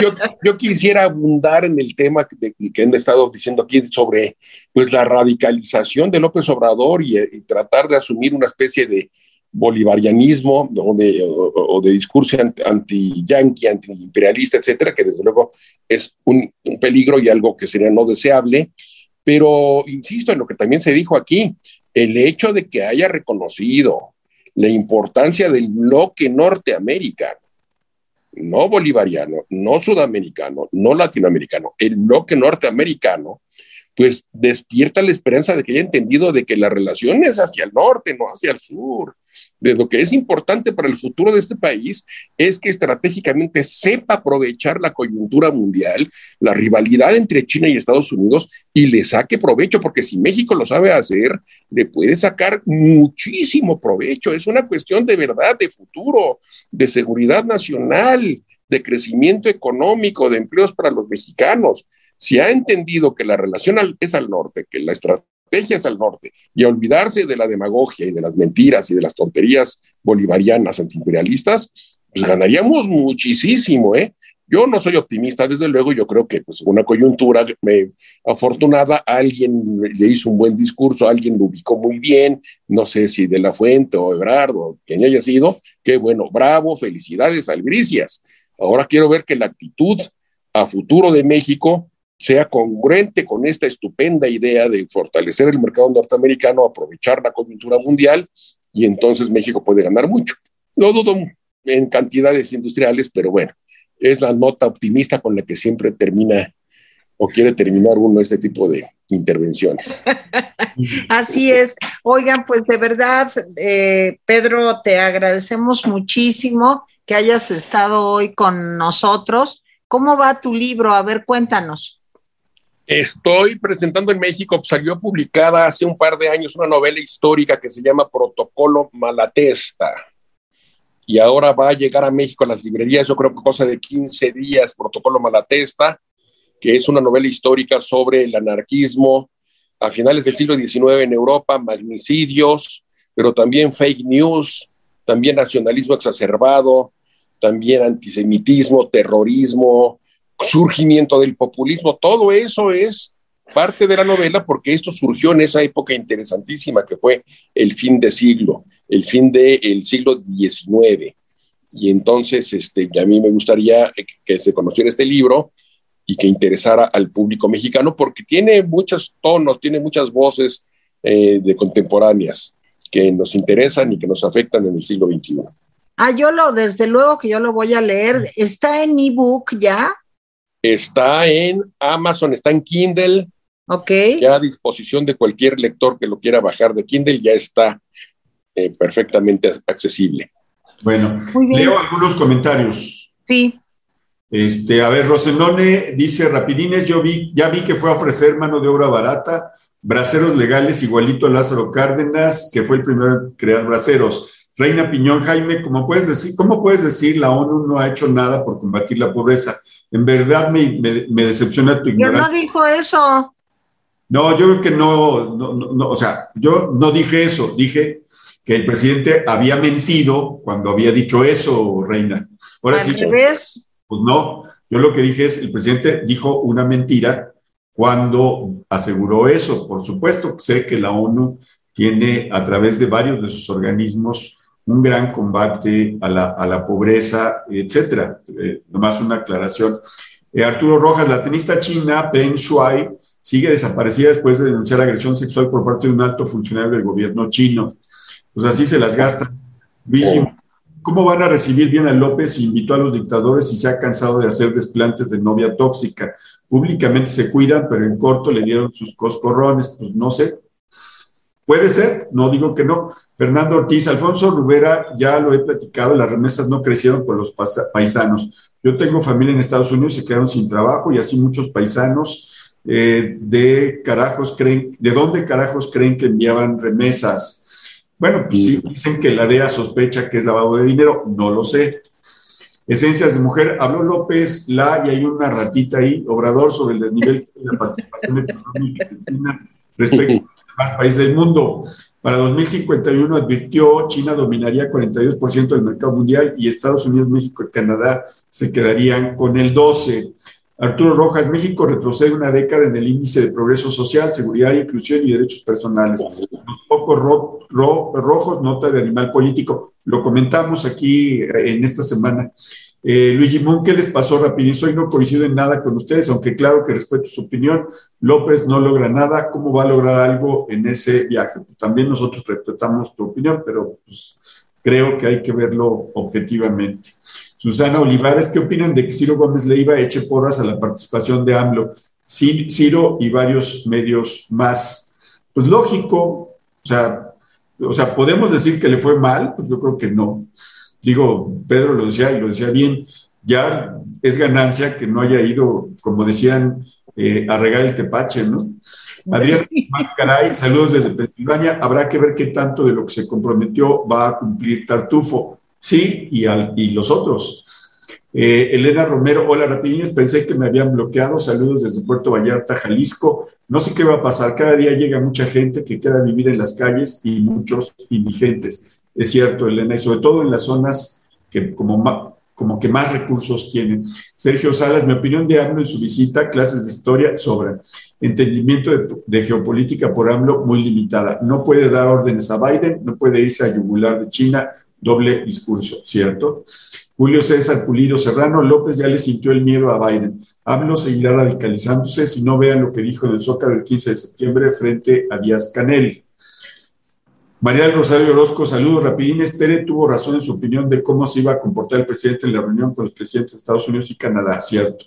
yo, yo quisiera abundar en el tema que, que, han estado diciendo aquí sobre pues la radicalización de López Obrador y, tratar de asumir una especie de bolivarianismo o de, o, de discurso anti-yanqui, anti-imperialista, etcétera, que desde luego es un, un peligro y algo que sería no deseable. Pero insisto en lo que también se dijo aquí, el hecho de que haya reconocido la importancia del bloque norteamericano, no bolivariano, no sudamericano, no latinoamericano, el bloque norteamericano, pues despierta la esperanza de que haya entendido de que la relación es hacia el norte, no hacia el sur, de lo que es importante para el futuro de este país es que estratégicamente sepa aprovechar la coyuntura mundial, la rivalidad entre China y Estados Unidos y le saque provecho, porque si México lo sabe hacer, le puede sacar muchísimo provecho. Es una cuestión de verdad, de futuro, de seguridad nacional de crecimiento económico, de empleos para los mexicanos. Si ha entendido que la relación es al norte, que la estrategia es al norte, y a olvidarse de la demagogia y de las mentiras y de las tonterías bolivarianas antiimperialistas, pues ganaríamos muchísimo, ¿eh? Yo no soy optimista, desde luego, yo creo que pues, una coyuntura me, afortunada, alguien le hizo un buen discurso, alguien lo ubicó muy bien, no sé si de la Fuente o Ebrardo, quien haya sido, qué bueno, bravo, felicidades, albricias. Ahora quiero ver que la actitud a futuro de México sea congruente con esta estupenda idea de fortalecer el mercado norteamericano, aprovechar la coyuntura mundial y entonces México puede ganar mucho. Lo dudo en cantidades industriales, pero bueno, es la nota optimista con la que siempre termina o quiere terminar uno este tipo de intervenciones. Así es. Oigan, pues de verdad, eh, Pedro, te agradecemos muchísimo que hayas estado hoy con nosotros. ¿Cómo va tu libro? A ver, cuéntanos. Estoy presentando en México, salió publicada hace un par de años una novela histórica que se llama Protocolo Malatesta. Y ahora va a llegar a México a las librerías, yo creo que cosa de 15 días, Protocolo Malatesta, que es una novela histórica sobre el anarquismo a finales del siglo XIX en Europa, magnicidios, pero también fake news, también nacionalismo exacerbado, también antisemitismo, terrorismo, surgimiento del populismo, todo eso es parte de la novela porque esto surgió en esa época interesantísima que fue el fin de siglo el fin del siglo XIX. Y entonces, este, a mí me gustaría que se conociera este libro y que interesara al público mexicano porque tiene muchos tonos, tiene muchas voces eh, de contemporáneas que nos interesan y que nos afectan en el siglo XXI. Ah, yo lo, desde luego que yo lo voy a leer. ¿Está en ebook ya? Está en Amazon, está en Kindle. Ok. Ya a disposición de cualquier lector que lo quiera bajar de Kindle, ya está eh, perfectamente accesible. Bueno, leo algunos comentarios. Sí. Este, a ver, Rosenone dice, rapidines, yo vi, ya vi que fue a ofrecer mano de obra barata, braceros legales igualito a Lázaro Cárdenas, que fue el primero en crear braceros. Reina Piñón, Jaime, ¿cómo puedes decir, cómo puedes decir la ONU no ha hecho nada por combatir la pobreza? En verdad me, me, decepciona tu ignorancia. Yo no dijo eso. No, yo creo que no, no, no, o sea, yo no dije eso, dije que el presidente había mentido cuando había dicho eso, Reina. Ahora sí. Pues no, yo lo que dije es, el presidente dijo una mentira cuando aseguró eso. Por supuesto, sé que la ONU tiene a través de varios de sus organismos un gran combate a la, pobreza, etcétera. Eh, nomás una aclaración. Eh, Arturo Rojas, la tenista china Peng Shuai, sigue desaparecida después de denunciar agresión sexual por parte de un alto funcionario del gobierno chino pues así se las gastan. ¿Cómo van a recibir bien a López si invitó a los dictadores y se ha cansado de hacer desplantes de novia tóxica? Públicamente se cuidan, pero en corto le dieron sus coscorrones, pues no sé. Puede ser, no digo que no. Fernando Ortiz, Alfonso Rubera, ya lo he platicado, las remesas no crecieron por los paisanos. Yo tengo familia en Estados Unidos se quedaron sin trabajo y así muchos paisanos eh, de carajos creen, ¿de dónde carajos creen que enviaban remesas? Bueno, pues sí, dicen que la DEA sospecha que es lavado de dinero, no lo sé. Esencias de mujer, habló López La y hay una ratita ahí, Obrador, sobre el desnivel de la participación económica respecto demás países del mundo. Para 2051 advirtió China dominaría 42% del mercado mundial y Estados Unidos, México y Canadá se quedarían con el 12%. Arturo Rojas, México retrocede una década en el índice de progreso social, seguridad, inclusión y derechos personales. Los focos rojos, nota de animal político. Lo comentamos aquí eh, en esta semana. Eh, Luigi Moon, ¿qué les pasó rapidito? Hoy no coincido en nada con ustedes, aunque claro que respeto su opinión. López no logra nada. ¿Cómo va a lograr algo en ese viaje? Pues también nosotros respetamos tu opinión, pero pues, creo que hay que verlo objetivamente. Susana Olivares, ¿qué opinan de que Ciro Gómez Leiva eche porras a la participación de AMLO? Ciro y varios medios más. Pues lógico, o sea, o sea, podemos decir que le fue mal, pues yo creo que no. Digo, Pedro lo decía y lo decía bien, ya es ganancia que no haya ido, como decían, eh, a regar el tepache, ¿no? Adrián Caray, saludos desde Pensilvania. Habrá que ver qué tanto de lo que se comprometió va a cumplir Tartufo. Sí, y, al, y los otros. Eh, Elena Romero, hola Rapidiños, pensé que me habían bloqueado. Saludos desde Puerto Vallarta, Jalisco. No sé qué va a pasar. Cada día llega mucha gente que queda a vivir en las calles y muchos indigentes. Es cierto, Elena, y sobre todo en las zonas que como, que más recursos tienen. Sergio Salas, mi opinión de AMLO en su visita, clases de historia sobran. Entendimiento de, de, geopolítica por AMLO muy limitada. No puede dar órdenes a Biden, no puede irse a yugular de China, doble discurso, ¿cierto? Julio César Pulido Serrano López ya le sintió el miedo a Biden. AMLO seguirá radicalizándose si no vean lo que dijo en el Zócalo el 15 de septiembre frente a Díaz Canel. María del Rosario Orozco, saludos rapidines. Tere tuvo razón en su opinión de cómo se iba a comportar el presidente en la reunión con los presidentes de Estados Unidos y Canadá, ¿cierto?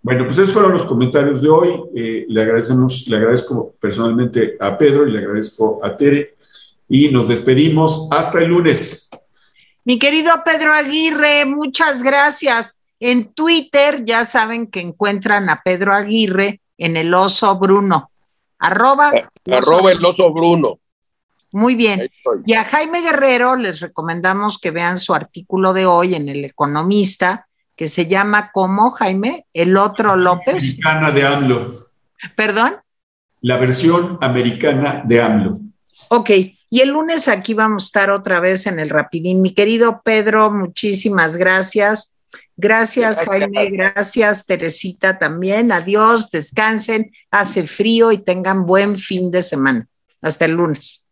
Bueno, pues esos fueron los comentarios de hoy. Eh, le agradecemos, le agradezco personalmente a Pedro y le agradezco a Tere. Y nos despedimos hasta el lunes. Mi querido Pedro Aguirre, muchas gracias. En Twitter ya saben que encuentran a Pedro Aguirre en el oso Bruno. Arroba, eh, arroba el oso Bruno. Muy bien. Y a Jaime Guerrero les recomendamos que vean su artículo de hoy en El Economista, que se llama ¿Cómo, Jaime? El otro López. Americana de AMLO. ¿Perdón? La versión americana de AMLO. Ok. Y el lunes aquí vamos a estar otra vez en el Rapidín. Mi querido Pedro, muchísimas gracias. Gracias, gracias, Jaime, gracias, Teresita también. Adiós, descansen, hace frío y tengan buen fin de semana. Hasta el lunes.